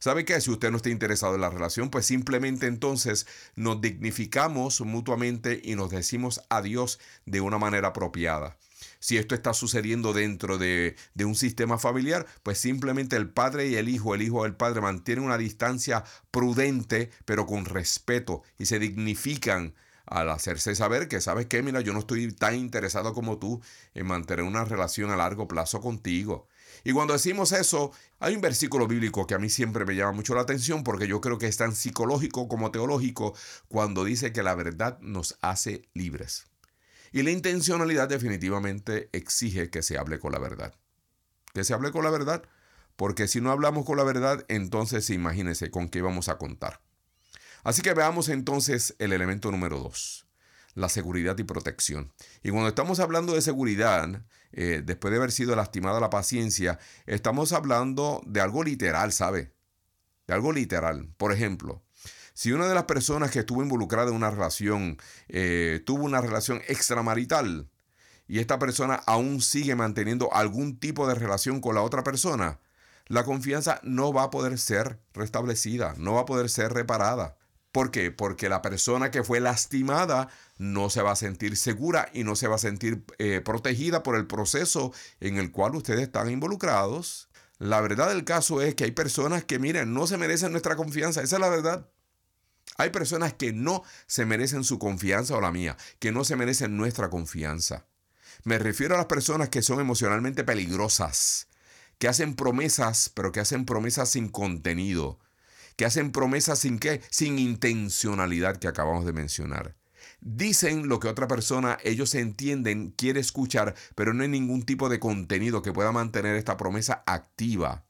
¿Sabe qué? Si usted no está interesado en la relación, pues simplemente entonces nos dignificamos mutuamente y nos decimos adiós de una manera apropiada. Si esto está sucediendo dentro de, de, un sistema familiar, pues simplemente el padre y el hijo, el hijo del padre mantienen una distancia prudente, pero con respeto y se dignifican al hacerse saber que, ¿sabes qué? Mira, yo no estoy tan interesado como tú en mantener una relación a largo plazo contigo. Y cuando decimos eso, hay un versículo bíblico que a mí siempre me llama mucho la atención porque yo creo que es tan psicológico como teológico cuando dice que la verdad nos hace libres. Y la intencionalidad definitivamente exige que se hable con la verdad. Que se hable con la verdad, porque si no hablamos con la verdad, entonces imagínense con qué vamos a contar. Así que veamos entonces el elemento número dos, la seguridad y protección. Y cuando estamos hablando de seguridad, eh, después de haber sido lastimada la paciencia, estamos hablando de algo literal, ¿sabe? De algo literal. Por ejemplo, si una de las personas que estuvo involucrada en una relación eh, tuvo una relación extramarital y esta persona aún sigue manteniendo algún tipo de relación con la otra persona, la confianza no va a poder ser restablecida, no va a poder ser reparada. ¿Por qué? Porque la persona que fue lastimada no se va a sentir segura y no se va a sentir eh, protegida por el proceso en el cual ustedes están involucrados. La verdad del caso es que hay personas que, miren, no se merecen nuestra confianza. Esa es la verdad. Hay personas que no se merecen su confianza o la mía, que no se merecen nuestra confianza. Me refiero a las personas que son emocionalmente peligrosas, que hacen promesas, pero que hacen promesas sin contenido, que hacen promesas sin qué, sin intencionalidad que acabamos de mencionar. Dicen lo que otra persona, ellos entienden, quiere escuchar, pero no hay ningún tipo de contenido que pueda mantener esta promesa activa.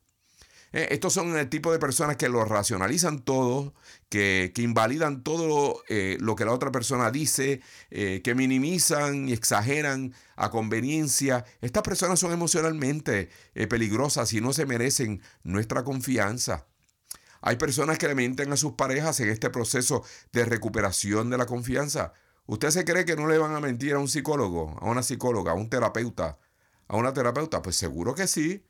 Eh, estos son el tipo de personas que lo racionalizan todo, que, invalidan todo eh, lo que la otra persona dice, eh, que minimizan y exageran a conveniencia. Estas personas son emocionalmente peligrosas y no se merecen nuestra confianza. Hay personas que le mienten a sus parejas en este proceso de recuperación de la confianza. ¿Usted se cree que no le van a mentir a un psicólogo, a una psicóloga, a un terapeuta, a una terapeuta? Pues seguro que sí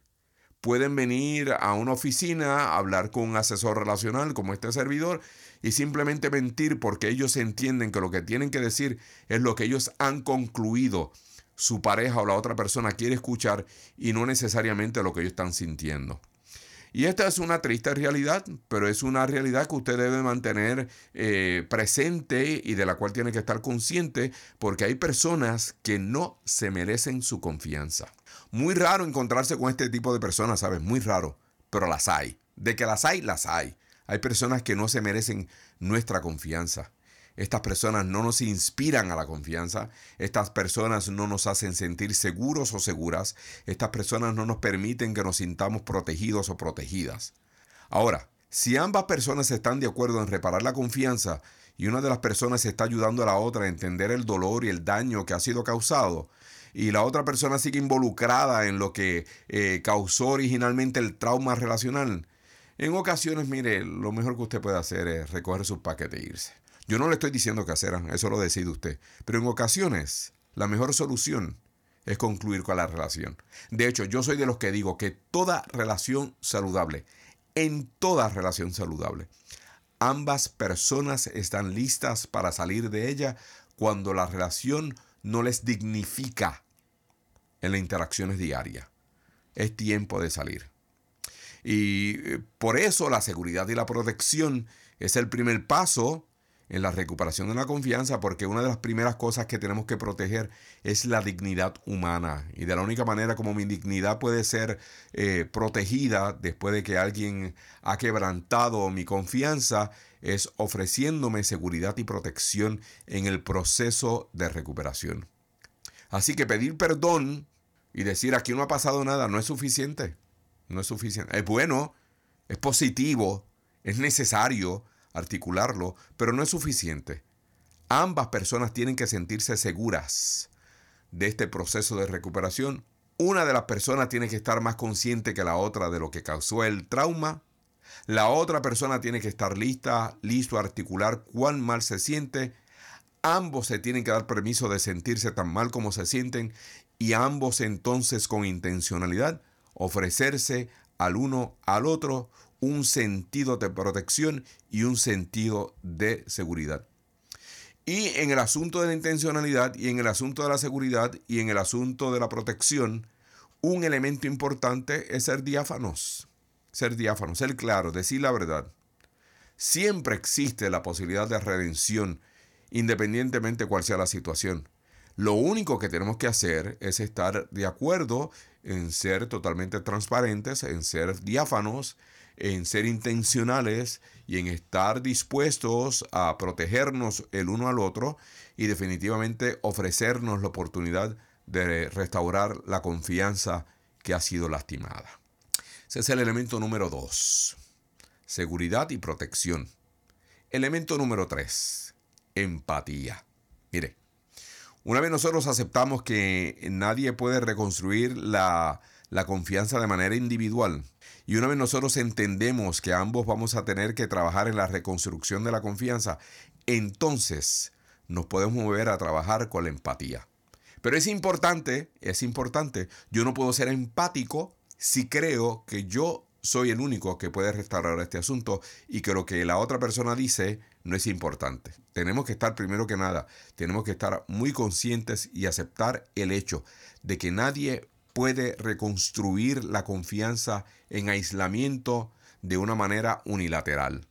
pueden venir a una oficina hablar con un asesor relacional como este servidor y simplemente mentir porque ellos entienden que lo que tienen que decir es lo que ellos han concluido su pareja o la otra persona quiere escuchar y no necesariamente lo que ellos están sintiendo. Y esta es una triste realidad, pero es una realidad que usted debe mantener eh, presente y de la cual tiene que estar consciente porque hay personas que no se merecen su confianza. Muy raro encontrarse con este tipo de personas, ¿sabes? Muy raro, pero las hay. De que las hay, las hay. Hay personas que no se merecen nuestra confianza. Estas personas no nos inspiran a la confianza. Estas personas no nos hacen sentir seguros o seguras. Estas personas no nos permiten que nos sintamos protegidos o protegidas. Ahora, si ambas personas están de acuerdo en reparar la confianza y una de las personas está ayudando a la otra a entender el dolor y el daño que ha sido causado, y la otra persona sigue involucrada en lo que eh, causó originalmente el trauma relacional, en ocasiones, mire, lo mejor que usted puede hacer es recoger sus paquetes e irse. Yo no le estoy diciendo que hacer, eso lo decide usted. Pero en ocasiones, la mejor solución es concluir con la relación. De hecho, yo soy de los que digo que toda relación saludable, en toda relación saludable, ambas personas están listas para salir de ella cuando la relación no les dignifica en las interacciones diarias. Es tiempo de salir. Y eh, por eso la seguridad y la protección es el primer paso en la recuperación de la confianza, porque una de las primeras cosas que tenemos que proteger es la dignidad humana. Y de la única manera como mi dignidad puede ser eh, protegida después de que alguien ha quebrantado mi confianza es ofreciéndome seguridad y protección en el proceso de recuperación. Así que pedir perdón y decir aquí no ha pasado nada no es suficiente. No es suficiente. Es bueno, es positivo, es necesario articularlo, pero no es suficiente. Ambas personas tienen que sentirse seguras de este proceso de recuperación. Una de las personas tiene que estar más consciente que la otra de lo que causó el trauma. La otra persona tiene que estar lista, listo a articular cuán mal se siente. Ambos se tienen que dar permiso de sentirse tan mal como se sienten y ambos entonces con intencionalidad ofrecerse al uno al otro un sentido de protección y un sentido de seguridad. Y en el asunto de la intencionalidad y en el asunto de la seguridad y en el asunto de la protección, un elemento importante es ser diáfanos. Ser diáfanos, ser claro, decir la verdad. Siempre existe la posibilidad de redención, independientemente cuál sea la situación. Lo único que tenemos que hacer es estar de acuerdo en ser totalmente transparentes, en ser diáfanos, en ser intencionales y en estar dispuestos a protegernos el uno al otro y definitivamente ofrecernos la oportunidad de restaurar la confianza que ha sido lastimada. Ese es el elemento número dos. Seguridad y protección. Elemento número tres. Empatía. Mire, una vez nosotros aceptamos que nadie puede reconstruir la, la confianza de manera individual, y una vez nosotros entendemos que ambos vamos a tener que trabajar en la reconstrucción de la confianza, entonces nos podemos mover a trabajar con la empatía. Pero es importante, es importante, yo no puedo ser empático si creo que yo soy el único que puede restaurar este asunto y que lo que la otra persona dice no es importante. Tenemos que estar primero que nada, tenemos que estar muy conscientes y aceptar el hecho de que nadie puede reconstruir la confianza en aislamiento de una manera unilateral.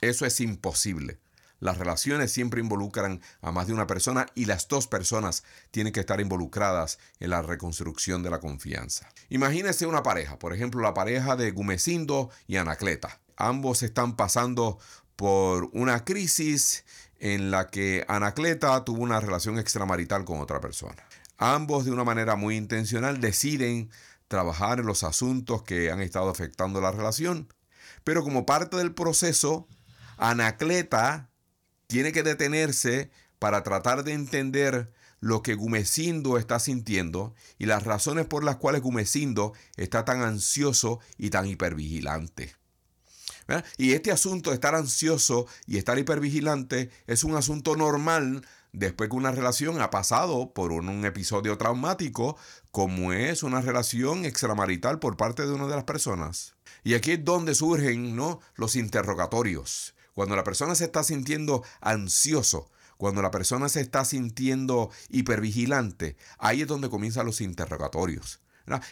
Eso es imposible. Las relaciones siempre involucran a más de una persona y las dos personas tienen que estar involucradas en la reconstrucción de la confianza. Imagínese una pareja, por ejemplo la pareja de Gumecindo y Anacleta. Ambos están pasando por una crisis en la que Anacleta tuvo una relación extramarital con otra persona. Ambos de una manera muy intencional deciden trabajar en los asuntos que han estado afectando la relación, pero como parte del proceso, Anacleta tiene que detenerse para tratar de entender lo que Gumecindo está sintiendo y las razones por las cuales Gumecindo está tan ansioso y tan hipervigilante. Y este asunto de estar ansioso y estar hipervigilante es un asunto normal después que una relación ha pasado por un, episodio traumático como es una relación extramarital por parte de una de las personas. Y aquí es donde surgen ¿no? los interrogatorios. Cuando la persona se está sintiendo ansioso, cuando la persona se está sintiendo hipervigilante, ahí es donde comienzan los interrogatorios.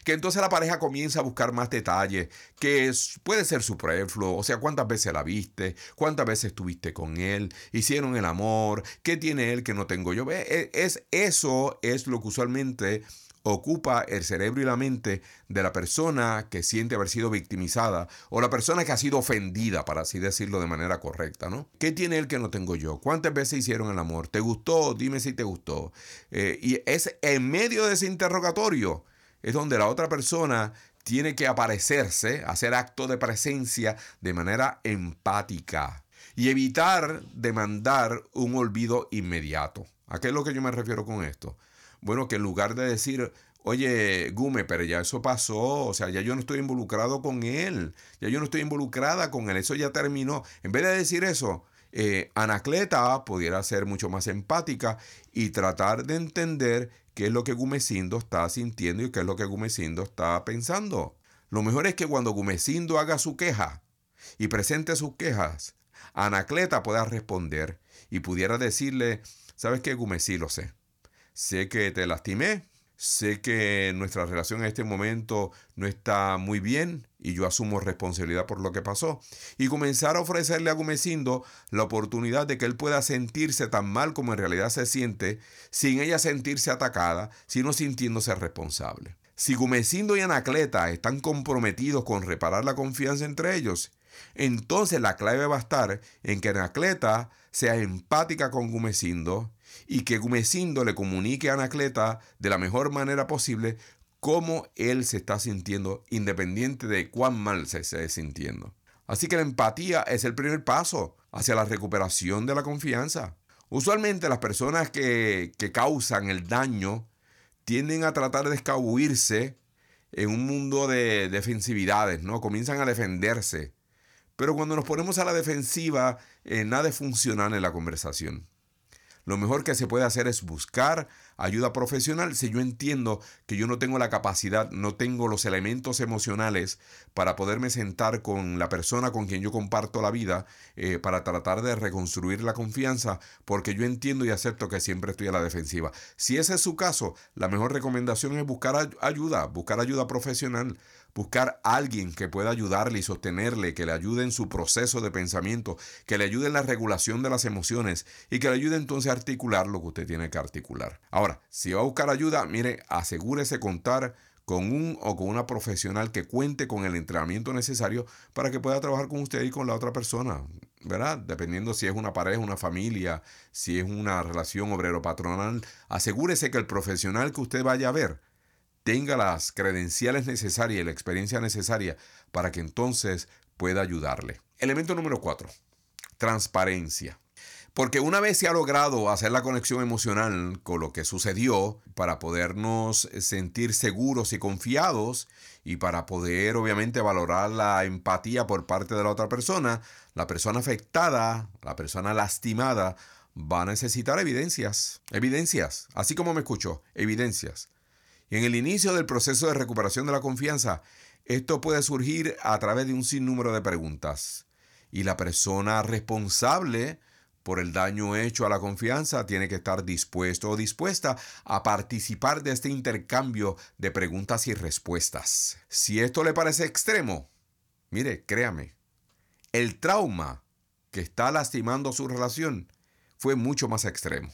Que entonces la pareja comienza a buscar más detalles, que puede ser superfluo, o sea, cuántas veces la viste, cuántas veces estuviste con él, hicieron el amor, qué tiene él que no tengo yo. E, es, eso es lo que usualmente ocupa el cerebro y la mente de la persona que siente haber sido victimizada o la persona que ha sido ofendida, para así decirlo de manera correcta, ¿no? ¿Qué tiene él que no tengo yo? ¿Cuántas veces hicieron el amor? ¿Te gustó? Dime si te gustó. Eh, y es en medio de ese interrogatorio es donde la otra persona tiene que aparecerse, hacer acto de presencia de manera empática y evitar demandar un olvido inmediato. ¿A qué es lo que yo me refiero con esto? Bueno, que en lugar de decir, oye, Gume, pero ya eso pasó, o sea, ya yo no estoy involucrado con él, ya yo no estoy involucrada con él, eso ya terminó. En vez de decir eso, eh, Anacleta pudiera ser mucho más empática y tratar de entender qué es lo que Gumecindo está sintiendo y qué es lo que Gumecindo está pensando. Lo mejor es que cuando Gumecindo haga su queja y presente sus quejas, Anacleta pueda responder y pudiera decirle, ¿sabes qué, Gumeci? Lo sé. Sé que te lastimé, Sé que nuestra relación en este momento no está muy bien y yo asumo responsabilidad por lo que pasó. Y comenzar a ofrecerle a Gumecindo la oportunidad de que él pueda sentirse tan mal como en realidad se siente, sin ella sentirse atacada, sino sintiéndose responsable. Si Gumecindo y Anacleta están comprometidos con reparar la confianza entre ellos, entonces la clave va a estar en que Anacleta sea empática con Gumecindo y que Gumecindo le comunique a Anacleta de la mejor manera posible cómo él se está sintiendo, independiente de cuán mal se esté sintiendo. Así que la empatía es el primer paso hacia la recuperación de la confianza. Usualmente las personas que, que causan el daño tienden a tratar de escabuirse en un mundo de defensividades, ¿no? Comienzan a defenderse. Pero cuando nos ponemos a la defensiva, eh, nada es funcional en la conversación. Lo mejor que se puede hacer es buscar ayuda profesional si yo entiendo que yo no tengo la capacidad, no tengo los elementos emocionales para poderme sentar con la persona con quien yo comparto la vida eh, para tratar de reconstruir la confianza porque yo entiendo y acepto que siempre estoy a la defensiva. Si ese es su caso, la mejor recomendación es buscar ayuda, buscar ayuda profesional buscar alguien que pueda ayudarle y sostenerle, que le ayude en su proceso de pensamiento, que le ayude en la regulación de las emociones y que le ayude entonces a articular lo que usted tiene que articular. Ahora, si va a buscar ayuda, mire, asegúrese contar con un o con una profesional que cuente con el entrenamiento necesario para que pueda trabajar con usted y con la otra persona, ¿verdad? Dependiendo si es una pareja, una familia, si es una relación obrero-patronal, asegúrese que el profesional que usted vaya a ver tenga las credenciales necesarias y la experiencia necesaria para que entonces pueda ayudarle. Elemento número cuatro, transparencia. Porque una vez se ha logrado hacer la conexión emocional con lo que sucedió para podernos sentir seguros y confiados y para poder obviamente valorar la empatía por parte de la otra persona, la persona afectada, la persona lastimada, va a necesitar evidencias. Evidencias, así como me escuchó, evidencias. Y en el inicio del proceso de recuperación de la confianza, esto puede surgir a través de un sinnúmero de preguntas. Y la persona responsable por el daño hecho a la confianza, tiene que estar dispuesto o dispuesta a participar de este intercambio de preguntas y respuestas. Si esto le parece extremo, mire, créame, el trauma que está lastimando su relación fue mucho más extremo.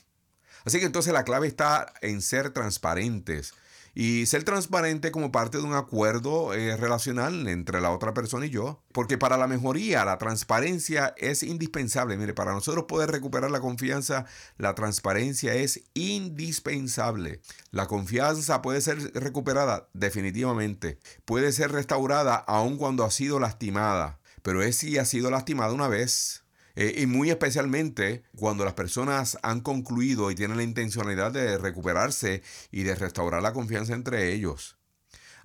Así que entonces la clave está en ser transparentes, y ser transparente como parte de un acuerdo eh, relacional entre la otra persona y yo. Porque para la mejoría, la transparencia es indispensable. Mire, para nosotros poder recuperar la confianza, la transparencia es indispensable. La confianza puede ser recuperada definitivamente. Puede ser restaurada aun cuando ha sido lastimada. Pero es si ha sido lastimada una vez. Eh, y muy especialmente cuando las personas han concluido y tienen la intencionalidad de recuperarse y de restaurar la confianza entre ellos.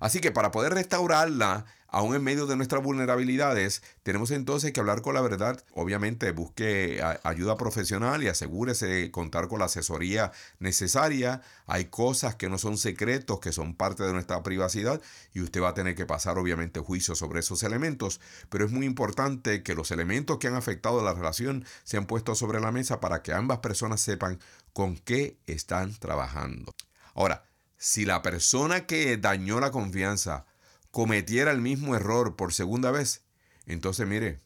Así que para poder restaurarla, aún en medio de nuestras vulnerabilidades, tenemos entonces que hablar con la verdad. Obviamente busque ayuda profesional y asegúrese de contar con la asesoría necesaria. Hay cosas que no son secretos, que son parte de nuestra privacidad y usted va a tener que pasar obviamente juicio sobre esos elementos. Pero es muy importante que los elementos que han afectado la relación sean puestos sobre la mesa para que ambas personas sepan con qué están trabajando. Ahora, si la persona que dañó la confianza cometiera el mismo error por segunda vez, entonces mire,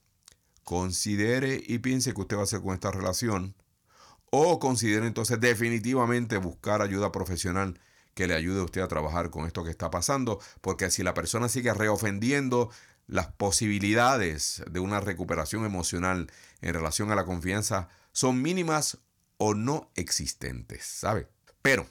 considere y piense que usted va a hacer con esta relación o considere entonces definitivamente buscar ayuda profesional que le ayude a usted a trabajar con esto que está pasando, porque si la persona sigue reofendiendo, las posibilidades de una recuperación emocional en relación a la confianza son mínimas o no existentes, ¿sabe? Pero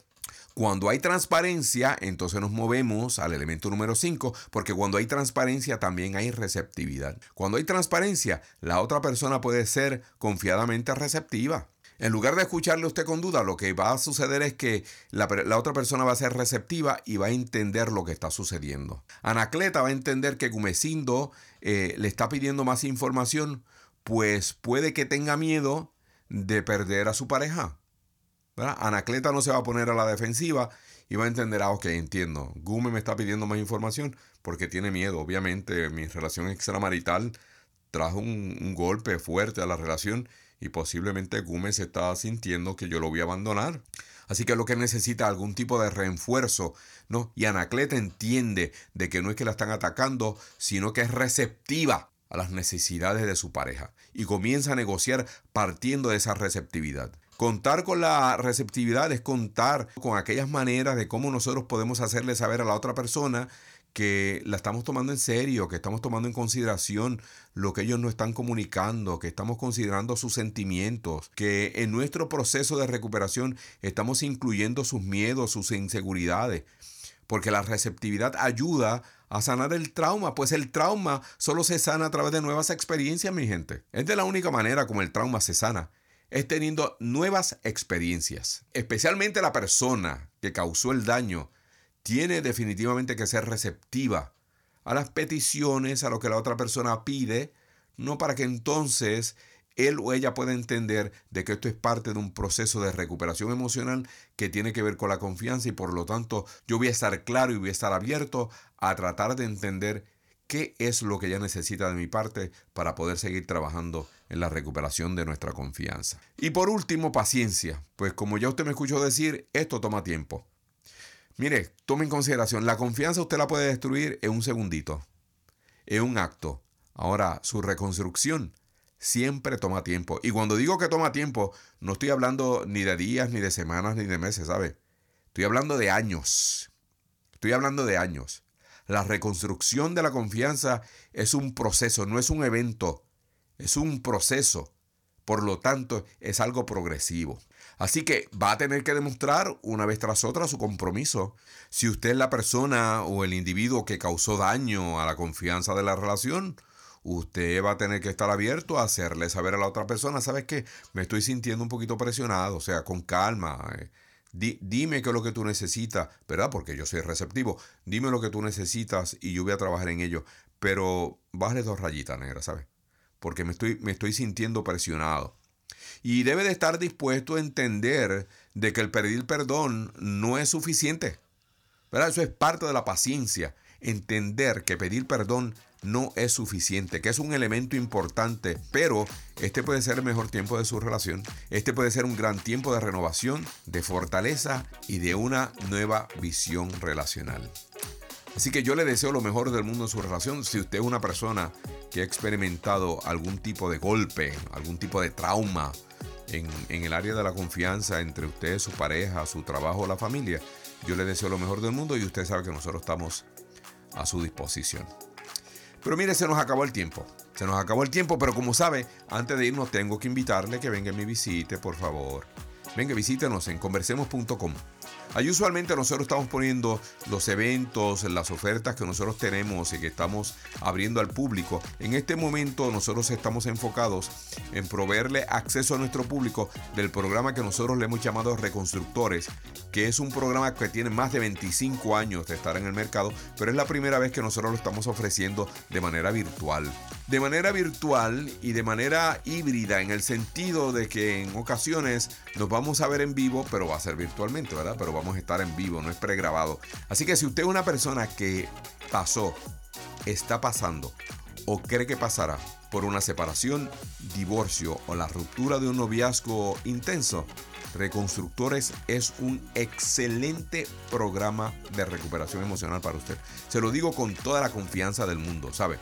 cuando hay transparencia, entonces nos movemos al elemento número 5, porque cuando hay transparencia también hay receptividad. Cuando hay transparencia, la otra persona puede ser confiadamente receptiva. En lugar de escucharle usted con duda, lo que va a suceder es que la, otra persona va a ser receptiva y va a entender lo que está sucediendo. Anacleta va a entender que Gumecindo eh, le está pidiendo más información, pues puede que tenga miedo de perder a su pareja. Anacleta no se va a poner a la defensiva y va a entender, ah, ok, entiendo. Gume me está pidiendo más información porque tiene miedo. Obviamente, mi relación extramarital trajo un, golpe fuerte a la relación y posiblemente Gume se está sintiendo que yo lo voy a abandonar. Así que lo que necesita algún tipo de refuerzo, ¿no? Y Anacleta entiende de que no es que la están atacando, sino que es receptiva a las necesidades de su pareja y comienza a negociar partiendo de esa receptividad. Contar con la receptividad es contar con aquellas maneras de cómo nosotros podemos hacerle saber a la otra persona que la estamos tomando en serio, que estamos tomando en consideración lo que ellos nos están comunicando, que estamos considerando sus sentimientos, que en nuestro proceso de recuperación estamos incluyendo sus miedos, sus inseguridades, porque la receptividad ayuda a sanar el trauma, pues el trauma solo se sana a través de nuevas experiencias, mi gente. Es de la única manera como el trauma se sana es teniendo nuevas experiencias. Especialmente la persona que causó el daño tiene definitivamente que ser receptiva a las peticiones, a lo que la otra persona pide, no para que entonces él o ella pueda entender de que esto es parte de un proceso de recuperación emocional que tiene que ver con la confianza y por lo tanto yo voy a estar claro y voy a estar abierto a tratar de entender qué es lo que ella necesita de mi parte para poder seguir trabajando en la recuperación de nuestra confianza. Y por último, paciencia, pues como ya usted me escuchó decir, esto toma tiempo. Mire, tome en consideración, la confianza usted la puede destruir en un segundito, en un acto. Ahora, su reconstrucción siempre toma tiempo. Y cuando digo que toma tiempo, no estoy hablando ni de días, ni de semanas, ni de meses, ¿sabe? Estoy hablando de años. Estoy hablando de años. La reconstrucción de la confianza es un proceso, no es un evento, es un proceso. Por lo tanto, es algo progresivo. Así que va a tener que demostrar una vez tras otra su compromiso. Si usted es la persona o el individuo que causó daño a la confianza de la relación, usted va a tener que estar abierto a hacerle saber a la otra persona, ¿sabes qué? Me estoy sintiendo un poquito presionado, o sea, con calma. Eh, dime qué es lo que tú necesitas, ¿verdad? Porque yo soy receptivo. Dime lo que tú necesitas y yo voy a trabajar en ello. Pero bájale dos rayitas negras, ¿sabes? Porque me estoy, me estoy sintiendo presionado. Y debe de estar dispuesto a entender de que el pedir perdón no es suficiente. ¿verdad? Eso es parte de la paciencia. Entender que pedir perdón no es suficiente, que es un elemento importante, pero este puede ser el mejor tiempo de su relación. Este puede ser un gran tiempo de renovación, de fortaleza y de una nueva visión relacional. Así que yo le deseo lo mejor del mundo en su relación. Si usted es una persona que ha experimentado algún tipo de golpe, algún tipo de trauma en, el área de la confianza entre usted, su pareja, su trabajo, la familia, yo le deseo lo mejor del mundo y usted sabe que nosotros estamos a su disposición. Pero mire, se nos acabó el tiempo. Se nos acabó el tiempo, pero como sabe, antes de irnos tengo que invitarle que venga y me visite, por favor. Venga, visítenos en conversemos.com. Ahí usualmente nosotros estamos poniendo los eventos, las ofertas que nosotros tenemos y que estamos abriendo al público. En este momento nosotros estamos enfocados en proveerle acceso a nuestro público del programa que nosotros le hemos llamado Reconstructores, que es un programa que tiene más de 25 años de estar en el mercado, pero es la primera vez que nosotros lo estamos ofreciendo de manera virtual. De manera virtual y de manera híbrida, en el sentido de que en ocasiones nos vamos a ver en vivo, pero va a ser virtualmente, ¿verdad? Pero a estar en vivo, no es pregrabado. Así que si usted es una persona que pasó, está pasando o cree que pasará por una separación, divorcio o la ruptura de un noviazgo intenso, Reconstructores es un excelente programa de recuperación emocional para usted. Se lo digo con toda la confianza del mundo, ¿sabe?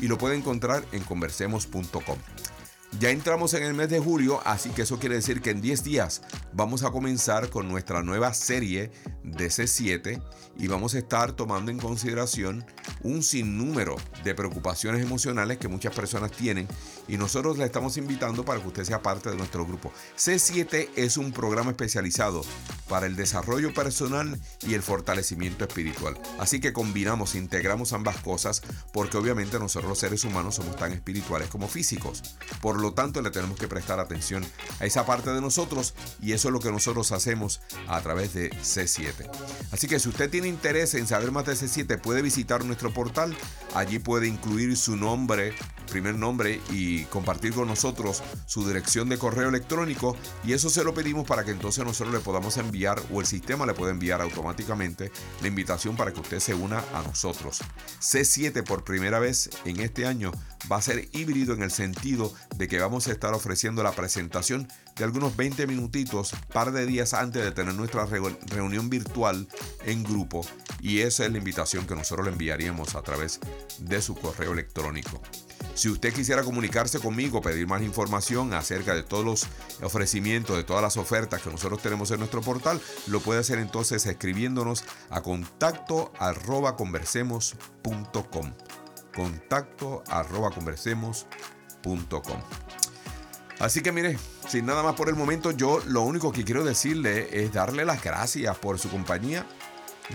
Y lo puede encontrar en conversemos.com. Ya entramos en el mes de julio, así que eso quiere decir que en 10 días vamos a comenzar con nuestra nueva serie de C7 y vamos a estar tomando en consideración un sinnúmero de preocupaciones emocionales que muchas personas tienen y nosotros le estamos invitando para que usted sea parte de nuestro grupo. C7 es un programa especializado para el desarrollo personal y el fortalecimiento espiritual. Así que combinamos, integramos ambas cosas porque obviamente nosotros los seres humanos somos tan espirituales como físicos. Por lo tanto, le tenemos que prestar atención a esa parte de nosotros y eso es lo que nosotros hacemos a través de C7. Así que si usted tiene interés en saber más de C7, puede visitar nuestro portal. Allí puede incluir su nombre, primer nombre y compartir con nosotros su dirección de correo electrónico. Y eso se lo pedimos para que entonces nosotros le podamos enviar o el sistema le pueda enviar automáticamente la invitación para que usted se una a nosotros. C7 por primera vez en este año va a ser híbrido en el sentido de que vamos a estar ofreciendo la presentación de algunos 20 minutitos, par de días antes de tener nuestra reunión virtual en grupo. Y esa es la invitación que nosotros le enviaríamos a través de su correo electrónico. Si usted quisiera comunicarse conmigo, pedir más información acerca de todos los ofrecimientos, de todas las ofertas que nosotros tenemos en nuestro portal, lo puede hacer entonces escribiéndonos a contacto arroba conversemos.com. Contacto arroba conversemos.com. Así que mire, sin nada más por el momento, yo lo único que quiero decirle es darle las gracias por su compañía,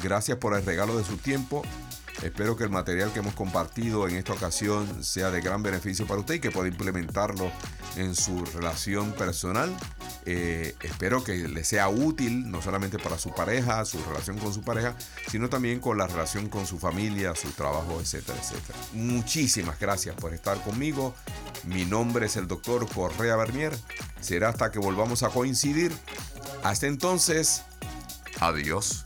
gracias por el regalo de su tiempo. Espero que el material que hemos compartido en esta ocasión sea de gran beneficio para usted y que pueda implementarlo en su relación personal. Eh, espero que le sea útil no solamente para su pareja, su relación con su pareja, sino también con la relación con su familia, su trabajo, etcétera, etcétera. Muchísimas gracias por estar conmigo. Mi nombre es el doctor Correa Bernier. Será hasta que volvamos a coincidir. Hasta entonces, adiós.